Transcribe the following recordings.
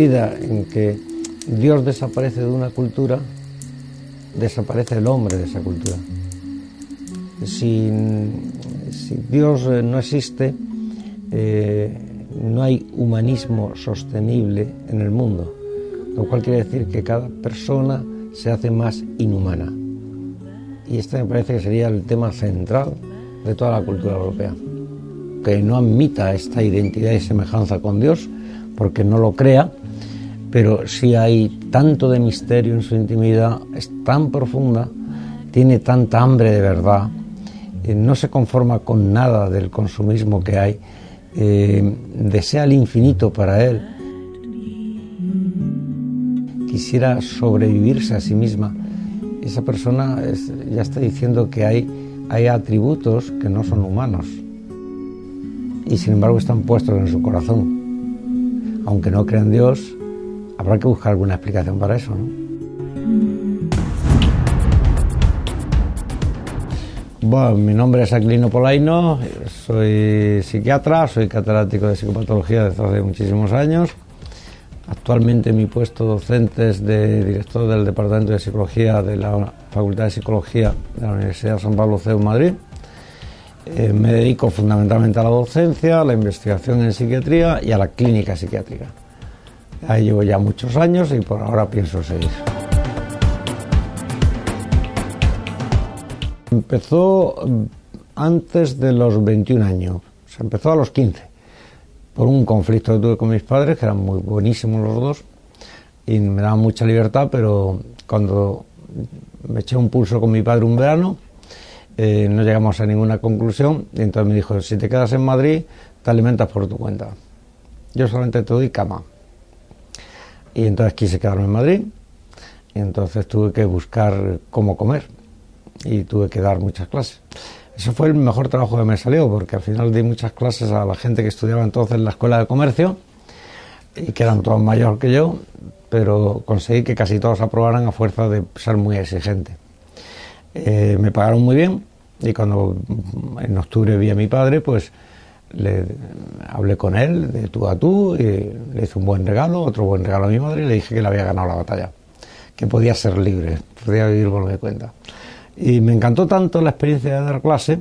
medida en que Dios desaparece de una cultura, desaparece el hombre de esa cultura. Si, Dios eh, no existe, eh, no hay humanismo sostenible en el mundo, lo cual quiere decir que cada persona se hace más inhumana. Y este me parece que sería el tema central de toda la cultura europea, que no admita esta identidad y semejanza con Dios, porque no lo crea, pero si hay tanto de misterio en su intimidad, es tan profunda, tiene tanta hambre de verdad, eh, no se conforma con nada del consumismo que hay, eh, desea el infinito para él, quisiera sobrevivirse a sí misma, esa persona ya está diciendo que hay, hay atributos que no son humanos y sin embargo están puestos en su corazón. Aunque no crean Dios, habrá que buscar alguna explicación para eso, ¿no? Bueno, mi nombre es Aquilino Polaino, soy psiquiatra, soy catedrático de psicopatología desde hace muchísimos años. Actualmente mi puesto docente es de director del Departamento de Psicología de la Facultad de Psicología de la Universidad de San Pablo CEU Madrid. Eh, me dedico fundamentalmente a la docencia, a la investigación en psiquiatría y a la clínica psiquiátrica. Ahí llevo ya muchos años y por ahora pienso seguir. Empezó mm, antes de los 21 años, se empezó a los 15, por un conflicto que tuve con mis padres, que eran muy buenísimos los dos, y me daban mucha libertad, pero cuando me eché un pulso con mi padre un verano, eh, no llegamos a ninguna conclusión, y entonces me dijo, si te quedas en Madrid, te alimentas por tu cuenta. Yo solamente te doy cama. Y entonces quise quedarme en Madrid, y entonces tuve que buscar cómo comer y tuve que dar muchas clases. Eso fue el mejor trabajo que me salió, porque al final di muchas clases a la gente que estudiaba entonces en la escuela de comercio y que eran todos mayores que yo, pero conseguí que casi todos aprobaran a fuerza de ser muy exigente. Eh, me pagaron muy bien y cuando en octubre vi a mi padre, pues le hablé con él de tú a tú y le hice un buen regalo, otro buen regalo a mi madre y le dije que le había ganado la batalla, que podía ser libre, podía vivir por que cuenta. Y me encantó tanto la experiencia de dar clase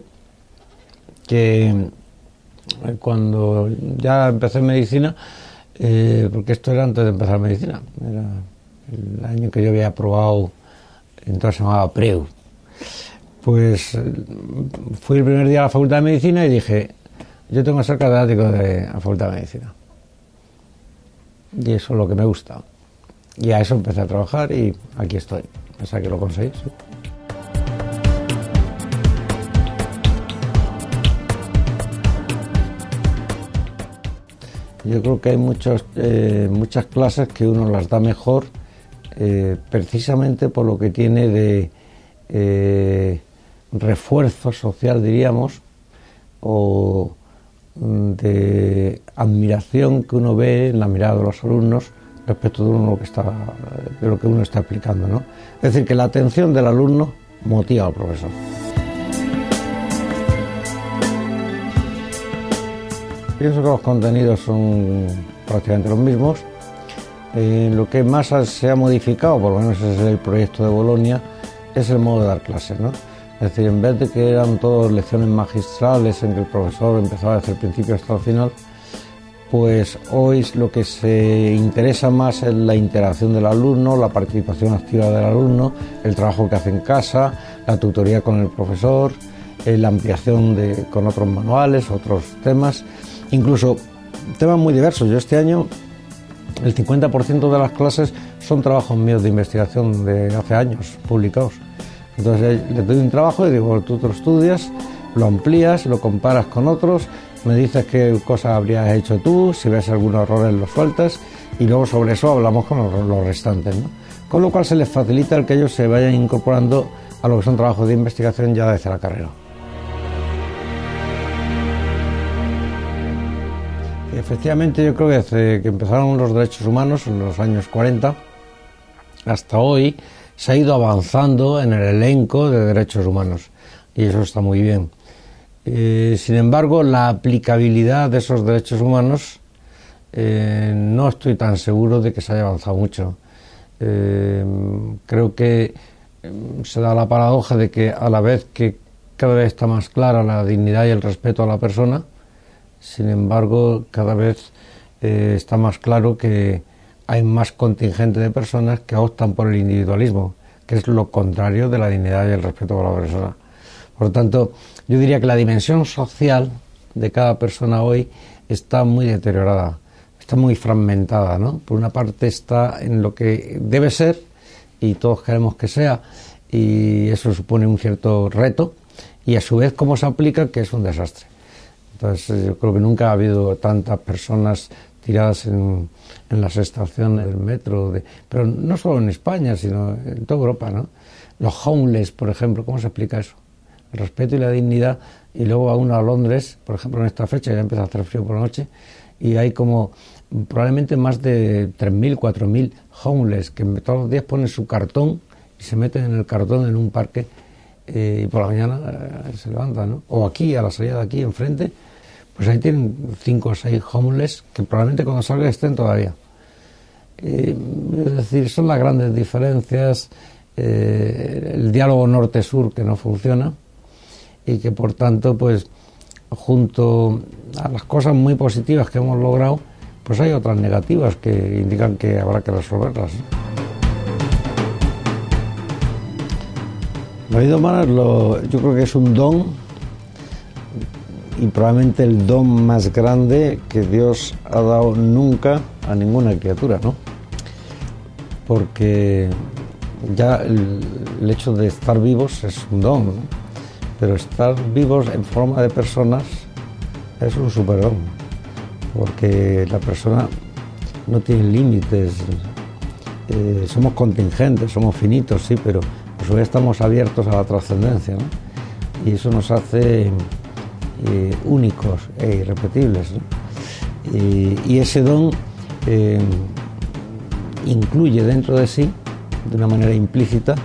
que eh, cuando ya empecé medicina, eh, porque esto era antes de empezar medicina, era el año que yo había aprobado, entonces se llamaba PREU. Pues eh, fui el primer día a la Facultad de Medicina y dije, yo tengo que ser catedrático de la Facultad de Medicina. Y eso es lo que me gusta. Y a eso empecé a trabajar y aquí estoy. Pasa que lo conseguí. Yo creo que hay muchos, eh, muchas clases que uno las da mejor eh, precisamente por lo que tiene de eh, refuerzo social, diríamos, o de admiración que uno ve en la mirada de los alumnos respecto de, uno que está, de lo que uno está explicando. ¿no? Es decir, que la atención del alumno motiva al profesor. Pienso que los contenidos son prácticamente los mismos. Eh, lo que más se ha modificado, por lo menos es el proyecto de Bolonia, es el modo de dar clases. ¿no? Es decir, en vez de que eran todas lecciones magistrales en que el profesor empezaba desde el principio hasta el final, pues hoy lo que se interesa más es la interacción del alumno, la participación activa del alumno, el trabajo que hace en casa, la tutoría con el profesor, eh, la ampliación de, con otros manuales, otros temas incluso temas muy diversos. Yo este año el 50% de las clases son trabajos míos de investigación de hace años publicados. Entonces le doy un trabajo y digo, tú lo estudias, lo amplías, lo comparas con otros, me dices qué cosas habrías hecho tú, si ves algunos errores los sueltas y luego sobre eso hablamos con los, restantes. Con lo cual se les facilita el que ellos se vayan incorporando a lo que son trabajos de investigación ya desde la carrera. Efectivamente, yo creo que desde que empezaron los derechos humanos en los años 40 hasta hoy se ha ido avanzando en el elenco de derechos humanos y eso está muy bien. Eh, sin embargo, la aplicabilidad de esos derechos humanos eh, no estoy tan seguro de que se haya avanzado mucho. Eh, creo que em, se da la paradoja de que a la vez que cada vez está más clara la dignidad y el respeto a la persona, sin embargo, cada vez está más claro que hay más contingente de personas que optan por el individualismo, que es lo contrario de la dignidad y el respeto por la persona. Por lo tanto, yo diría que la dimensión social de cada persona hoy está muy deteriorada, está muy fragmentada, ¿no? Por una parte está en lo que debe ser y todos queremos que sea y eso supone un cierto reto y a su vez cómo se aplica que es un desastre. Entonces yo creo que nunca ha habido tantas personas tiradas en, las estaciones del metro, de, pero no solo en España, sino en toda Europa, ¿no? Los homeless, por ejemplo, ¿cómo se explica eso? El respeto y la dignidad, y luego a uno a Londres, por ejemplo, en esta fecha ya empieza a hacer frío por la noche, y hay como probablemente más de 3.000, 4.000 homeless que todos los días ponen su cartón y se meten en el cartón en un parque eh, y por la mañana eh, se levantan, ¿no? O aquí, a la salida de aquí, enfrente, pues ahí tienen cinco o seis homeless que probablemente cuando salgan estén todavía. Eh, es decir, son las grandes diferencias, el diálogo norte-sur que no funciona y que por tanto, pues junto a las cosas muy positivas que hemos logrado, pues hay otras negativas que indican que habrá que resolverlas. La vida humana yo creo que es un don y probablemente el don más grande que Dios ha dado nunca a ninguna criatura, ¿no? Porque ya el, hecho de estar vivos es un don, pero estar vivos en forma de personas es un superdón, porque la persona no tiene límites, eh, somos contingentes, somos finitos, sí, pero estamos abiertos a la trascendencia, ¿no? Y eso nos hace eh, únicos e irrepetibles. Y, ese don eh, incluye dentro de sí, de una manera implícita,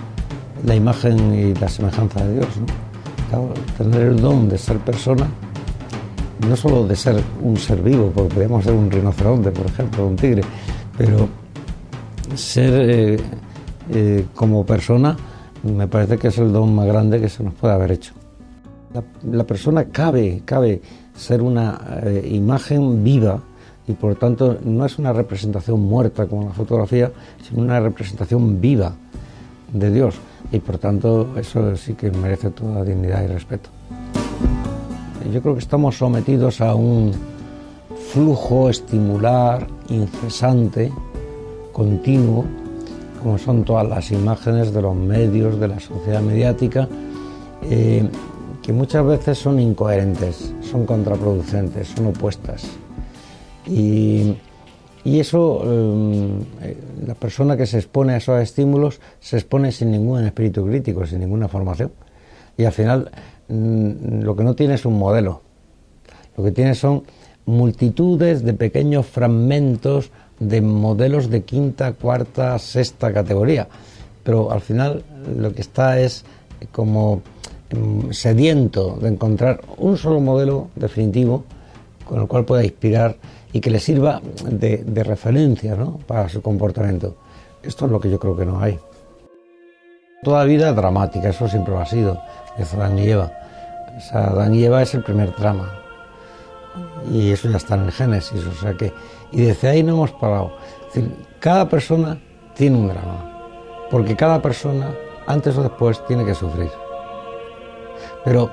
la imagen y la semejanza de Dios. tener el don de ser persona, no solo de ser un ser vivo, porque podríamos ser un rinoceronte, por ejemplo, un tigre, pero ser eh, como persona me parece que es el don más grande que se nos puede haber hecho. La, persona cabe, cabe ser una eh, imagen viva y por tanto no es una representación muerta como la fotografía, sino una representación viva de Dios y por tanto eso sí que merece toda dignidad y respeto. Yo creo que estamos sometidos a un flujo estimular, incesante, continuo, como son todas las imágenes de los medios, de la sociedad mediática, eh, que muchas veces son incoherentes, son contraproducentes, son opuestas. Y, eso, eh, la persona que se expone a esos estímulos se expone sin ningún espíritu crítico, sin ninguna formación. Y al final mm, lo que no tiene es un modelo, lo que tiene son multitudes de pequeños fragmentos de modelos de quinta, cuarta, sexta categoría. Pero al final lo que está es como sediento de encontrar un solo modelo definitivo con el cual pueda inspirar y que le sirva de, referencia para su comportamiento. Esto es lo que yo creo que no hay. Toda vida es dramática, eso siempre lo ha sido, es Adán y Eva. O Adán y Eva es el primer drama. Y eso ya está en el Génesis, o sea que y desde ahí no hemos parado. cada persona tiene un drama, porque cada persona, antes o después, tiene que sufrir. Pero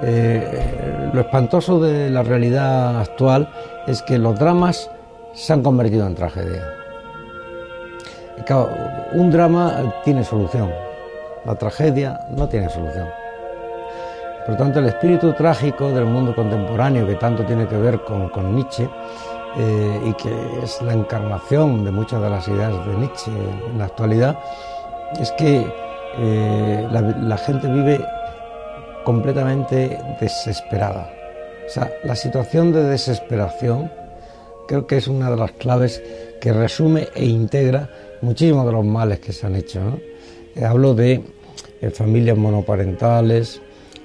eh, lo espantoso de la realidad actual es que los dramas se han convertido en tragedia. un drama tiene solución, la tragedia no tiene solución. Por lo tanto, el espíritu trágico del mundo contemporáneo, que tanto tiene que ver con, Nietzsche, eh, y que es la encarnación de muchas de las ideas de Nietzsche en la actualidad, es que eh, la, gente vive completamente desesperada. O sea, la situación de desesperación creo que es una de las claves que resume e integra muchísimos de los males que se han hecho. Eh, hablo de familias monoparentales,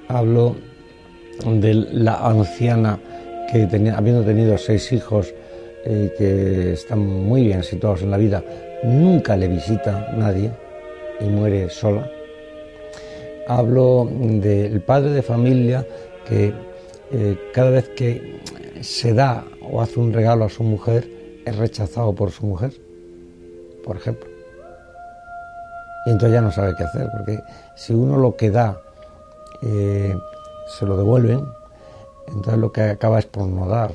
hablo de la anciana que habiendo tenido seis hijos eh, que están muy bien situados en la vida, nunca le visita nadie y muere sola. Hablo del padre de familia que eh, cada vez que se da o hace un regalo a su mujer es rechazado por su mujer, por ejemplo. Y entonces ya no sabe qué hacer, porque si uno lo que da eh, se lo devuelven, entonces lo que acaba es por no dar.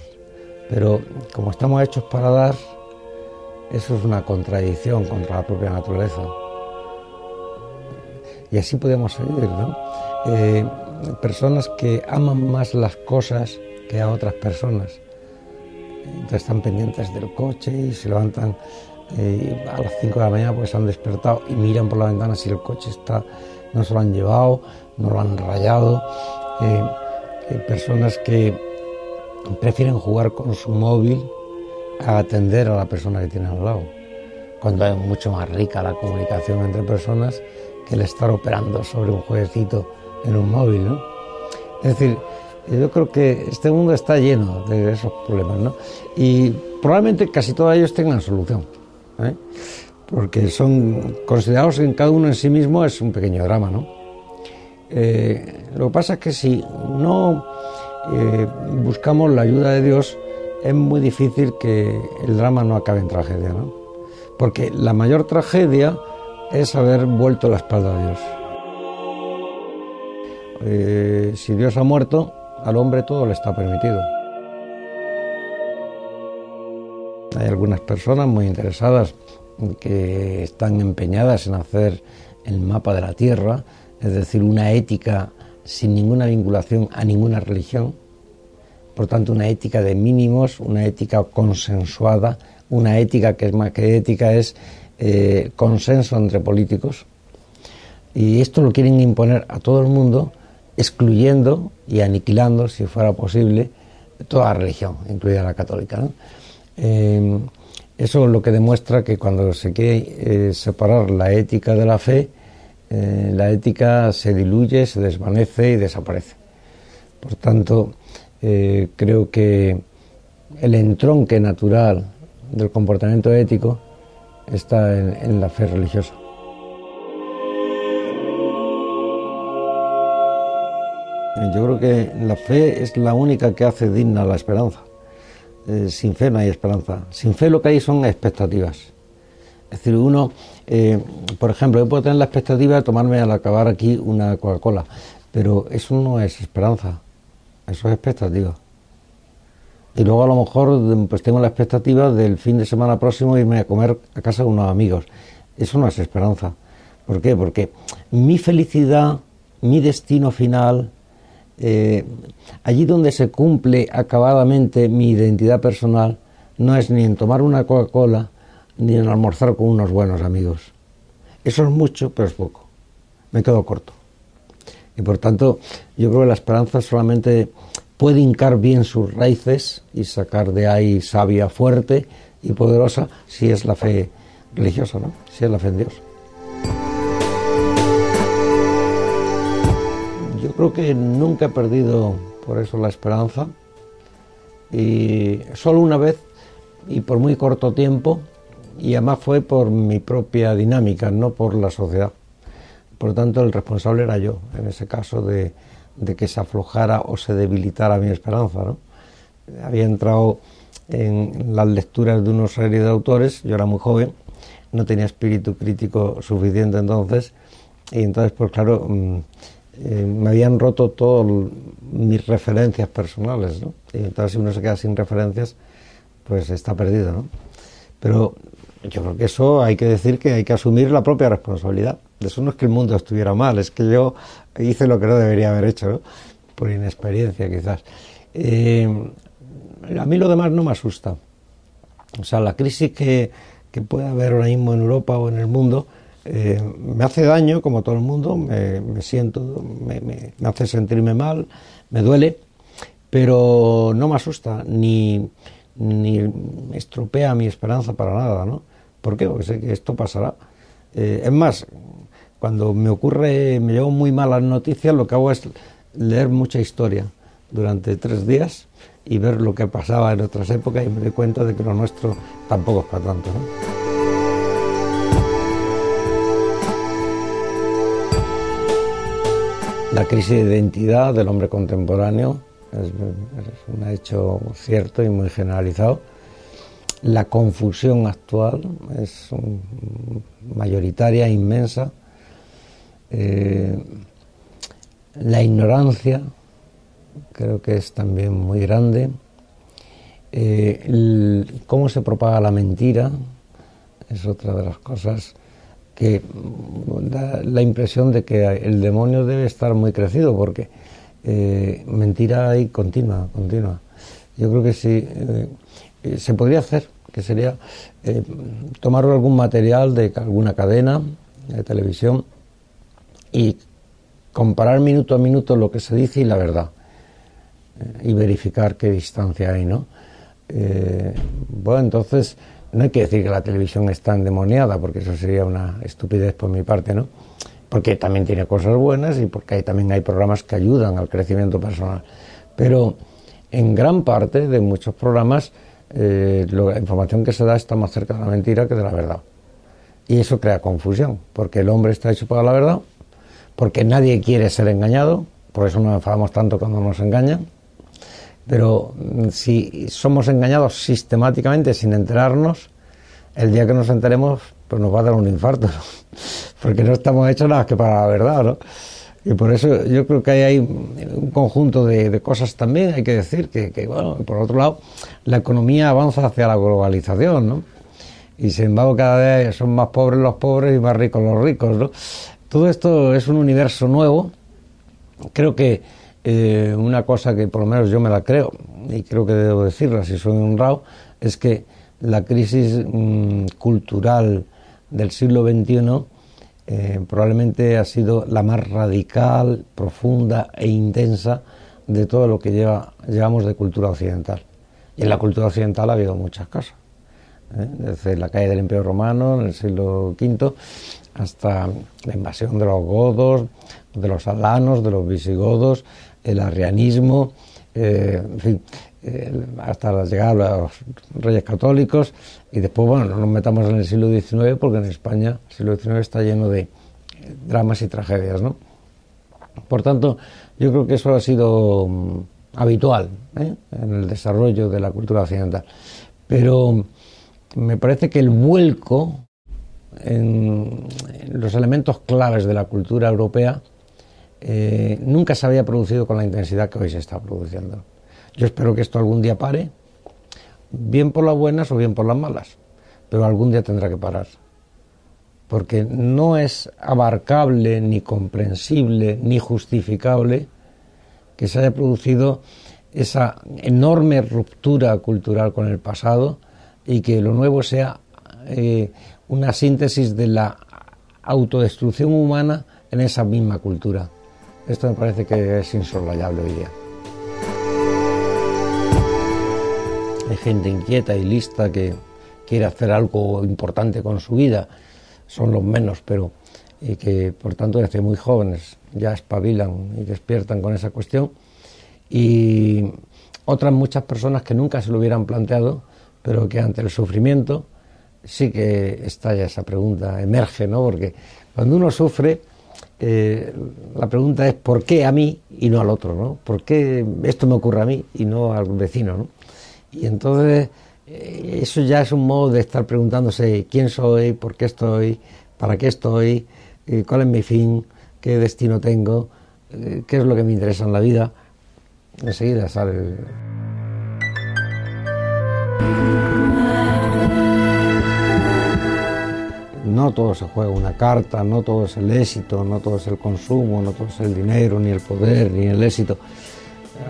Pero como estamos hechos para dar, eso es una contradicción contra la propia naturaleza. Y así podemos seguir, ¿no? Eh, personas que aman más las cosas que a otras personas. Entonces están pendientes del coche y se levantan eh, a las 5 de la mañana porque se han despertado y miran por la ventana si el coche está, no se lo han llevado, no lo han rayado. Eh, personas que prefieren jugar con su móvil a atender a la persona que tiene al lado, cuando es mucho más rica la comunicación entre personas que el estar operando sobre un jueguecito en un móvil, ¿no? Es decir, yo creo que este mundo está lleno de esos problemas, ¿no? Y probablemente casi todos ellos tengan solución, ¿eh? porque son considerados en cada uno en sí mismo es un pequeño drama, ¿no? Eh, lo que pasa es que si no eh, buscamos la ayuda de Dios, es muy difícil que el drama no acabe en tragedia, ¿no? Porque la mayor tragedia es haber vuelto la espalda a Dios. Eh, si Dios ha muerto, al hombre todo le está permitido. Hay algunas personas muy interesadas que están empeñadas en hacer el mapa de la Tierra, es decir, una ética sin ninguna vinculación a ninguna religión, por tanto una ética de mínimos, una ética consensuada, una ética que es más que ética es eh, consenso entre políticos. Y esto lo quieren imponer a todo el mundo, excluyendo y aniquilando, si fuera posible, toda religión, incluida la católica. Eh, eso es lo que demuestra que cuando se quiere eh, separar la ética de la fe, la ética se diluye, se desvanece y desaparece. Por tanto, creo que el entronque natural del comportamiento ético está en, la fe religiosa. Yo creo que la fe es la única que hace digna la esperanza. Eh, sin fe no hay esperanza. Sin fe lo que hay son expectativas. Es decir, uno, eh, por ejemplo, yo puedo tener la expectativa de tomarme al acabar aquí una Coca-Cola, pero eso no es esperanza, eso es expectativa. Y luego a lo mejor pues tengo la expectativa del fin de semana próximo irme a comer a casa de unos amigos. Eso no es esperanza. ¿Por qué? Porque mi felicidad, mi destino final, eh, allí donde se cumple acabadamente mi identidad personal, no es ni en tomar una Coca-Cola, ni en almorzar con unos buenos amigos. Eso es mucho, pero es poco. Me quedo corto. Y por tanto, yo creo que la esperanza solamente puede hincar bien sus raíces y sacar de ahí sabia fuerte y poderosa si es la fe religiosa, ¿no? si es la fe en Dios. Yo creo que nunca he perdido por eso la esperanza y solo una vez y por muy corto tiempo y además fue por mi propia dinámica, no por la sociedad. Por lo tanto, el responsable era yo, en ese caso de, de que se aflojara o se debilitara mi esperanza. ¿no? Había entrado en las lecturas de unos serie de autores, yo era muy joven, no tenía espíritu crítico suficiente entonces, y entonces, pues claro, mm, eh, me habían roto todas mis referencias personales, ¿no? Y entonces si uno se queda sin referencias, pues está perdido, ¿no? Pero yo creo que eso hay que decir que hay que asumir la propia responsabilidad. Eso no es que el mundo estuviera mal, es que yo hice lo que no debería haber hecho, por inexperiencia quizás. Eh, a mí lo demás no me asusta. O sea, la crisis que, que puede haber ahora mismo en Europa o en el mundo eh, me hace daño, como todo el mundo, me, siento, me, me, hace sentirme mal, me duele, pero no me asusta ni, ni estropea mi esperanza para nada, ¿no? ¿Por qué? Porque sé que esto pasará. Eh, es más, cuando me ocurre, me llevo muy malas noticias, lo que hago es leer mucha historia, durante tres días y ver lo que pasaba en otras épocas y me di cuenta de que lo nuestro tampoco es para tanto. La crisis de identidad del hombre contemporáneo es, un hecho cierto y muy generalizado. La confusión actual es mayoritaria, inmensa. Eh, la ignorancia creo que es también muy grande. Eh, cómo se propaga la mentira es otra de las cosas que da la impresión de que el demonio debe estar muy crecido porque eh, mentira hay continua, continua. Yo creo que sí, eh, se podría hacer, que sería tomar algún material de alguna cadena de televisión y comparar minuto a minuto lo que se dice y la verdad y verificar qué distancia hay, ¿no? Eh, bueno, entonces no hay que decir que la televisión está endemoniada, porque eso sería una estupidez por mi parte, ¿no? Porque también tiene cosas buenas y porque también hay programas que ayudan al crecimiento personal. Pero en gran parte de muchos programas eh, la información que se da está más cerca de la mentira que de la verdad. Y eso crea confusión, porque el hombre está hecho para la verdad, porque nadie quiere ser engañado, por eso nos enfadamos tanto cuando nos engañan pero mm, si somos engañados sistemáticamente sin enterarnos, el día que nos enteremos, pues nos va a dar un infarto, porque no estamos hechos nada que para la verdad, ¿no? Y por eso yo creo que hay, un conjunto de, cosas también, hay que decir, que, bueno, por otro lado, la economía avanza hacia la globalización, ¿no? Y sin embargo cada vez son más pobres los pobres y más ricos los ricos, ¿no? Todo esto es un universo nuevo. Creo que eh, una cosa que por lo menos yo me la creo, y creo que debo decirla si soy honrado, es que la crisis mm, cultural del siglo XXI eh, probablemente ha sido la más radical, profunda e intensa de todo lo que lleva, llevamos de cultura occidental. Y en la cultura occidental ha habido muchas cosas. ¿eh? Desde la caída del Imperio Romano en el siglo V hasta la invasión de los godos, de los alanos, de los visigodos, el arrianismo, eh, en fin, hasta la llegada de los reyes católicos y después, bueno, no nos metamos en el siglo XIX porque en España el siglo XIX está lleno de dramas y tragedias, ¿no? Por tanto, yo creo que eso ha sido mm, habitual ¿eh? en el desarrollo de la cultura occidental. Pero me parece que el vuelco en los elementos claves de la cultura europea eh, nunca se había producido con la intensidad que hoy se está produciendo. Yo espero que esto algún día pare, bien por las buenas o bien por las malas, pero algún día tendrá que parar. Porque no es abarcable, ni comprensible, ni justificable que se haya producido esa enorme ruptura cultural con el pasado y que lo nuevo sea eh, una síntesis de la autodestrucción humana en esa misma cultura. Esto me parece que es insolayable hoy día. Gente inquieta y lista que quiere hacer algo importante con su vida, son los menos, pero que por tanto desde muy jóvenes ya espabilan y despiertan con esa cuestión. Y otras muchas personas que nunca se lo hubieran planteado, pero que ante el sufrimiento sí que estalla esa pregunta, emerge, ¿no? Porque cuando uno sufre, eh, la pregunta es ¿por qué a mí y no al otro? ¿no? ¿Por qué esto me ocurre a mí y no al vecino? ¿no? Y entonces eh, eso ya es un modo de estar preguntándose quién soy, por qué estoy, para qué estoy, eh, cuál es mi fin, qué destino tengo, qué es lo que me interesa en la vida. Enseguida sale no todo se juega una carta, no todo es el éxito, no todo es el consumo, no todo es el dinero, ni el poder, ni el éxito.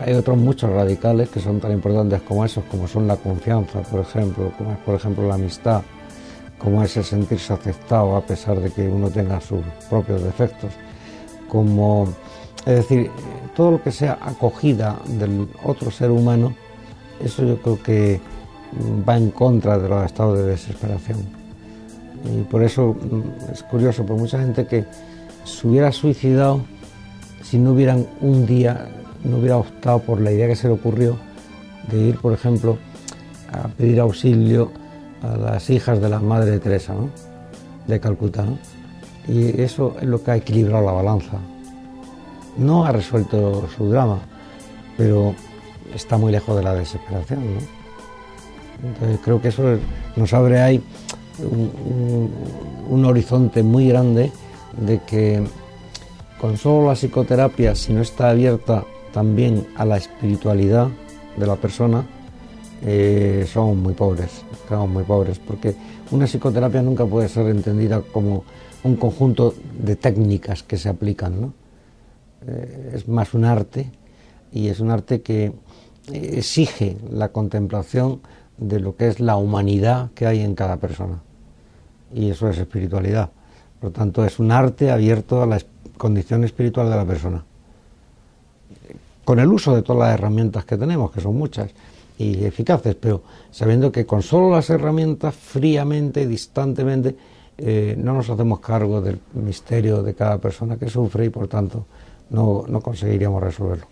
Hay otros muchos radicales que son tan importantes como esos, como son la confianza, por ejemplo, como es, por ejemplo, la amistad, como es el sentirse aceptado a pesar de que uno tenga sus propios defectos, como, es decir, todo lo que sea acogida del otro ser humano, eso yo creo que va en contra de los estados de desesperación. Y por eso mm, es curioso, por mucha gente que se hubiera suicidado si no hubieran un día no hubiera optado por la idea que se le ocurrió de ir, por ejemplo, a pedir auxilio a las hijas de la Madre Teresa, ¿no? de Calcuta. ¿no? Y eso es lo que ha equilibrado la balanza. No ha resuelto su drama, pero está muy lejos de la desesperación. ¿no? Entonces creo que eso nos abre ahí un, un horizonte muy grande de que con solo la psicoterapia, si no está abierta también a la espiritualidad de la persona, eh, somos muy pobres, somos muy pobres, porque una psicoterapia nunca puede ser entendida como un conjunto de técnicas que se aplican, ¿no? Eh, es más un arte y es un arte que exige la contemplación de lo que es la humanidad que hay en cada persona. Y eso es espiritualidad. Por lo tanto, es un arte abierto a la condición espiritual de la persona. Con el uso de todas las herramientas que tenemos, que son muchas y eficaces, pero sabiendo que con solo las herramientas, fríamente, distantemente, eh, no nos hacemos cargo del misterio de cada persona que sufre y por tanto no, no conseguiríamos resolverlo.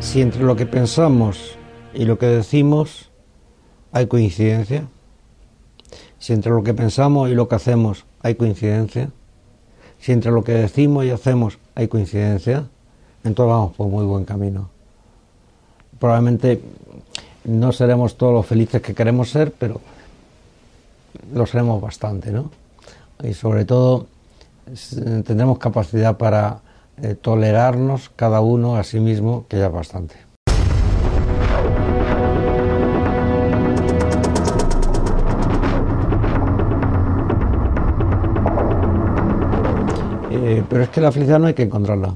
Si entre lo que pensamos y lo que decimos hay coincidencia, si entre lo que pensamos y lo que hacemos hay coincidencia, si entre lo que decimos y hacemos hay coincidencia, entonces vamos por muy buen camino. Probablemente no seremos todos los felices que queremos ser, pero lo seremos bastante, ¿no? Y sobre todo tendremos capacidad para eh, tolerarnos cada uno a sí mismo, que ya es bastante. Pero es que la felicidad no hay que encontrarla.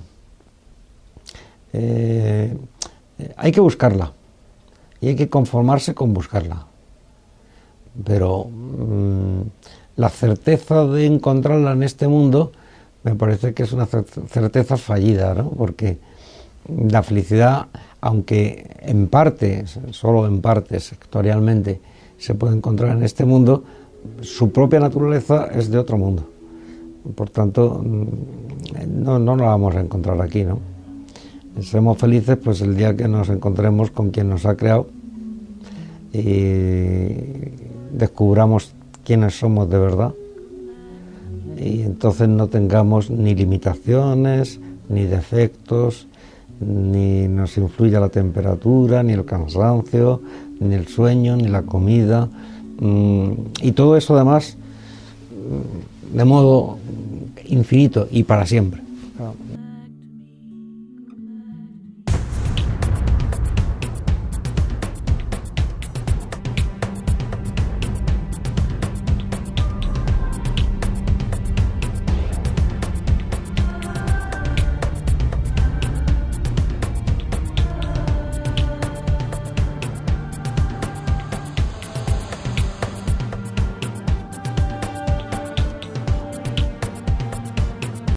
Eh, hay que buscarla y hay que conformarse con buscarla. Pero mm, la certeza de encontrarla en este mundo me parece que es una certeza fallida, ¿no? Porque la felicidad, aunque en parte, solo en parte, sectorialmente, se puede encontrar en este mundo, su propia naturaleza es de otro mundo. Por tanto, mm, no, no la vamos a encontrar aquí, ¿no? Seremos felices pues el día que nos encontremos con quien nos ha creado y descubramos quiénes somos de verdad y entonces no tengamos ni limitaciones, ni defectos, ni nos influya la temperatura, ni el cansancio, ni el sueño, ni la comida, mm, y todo eso además mm, de modo infinito y para siempre.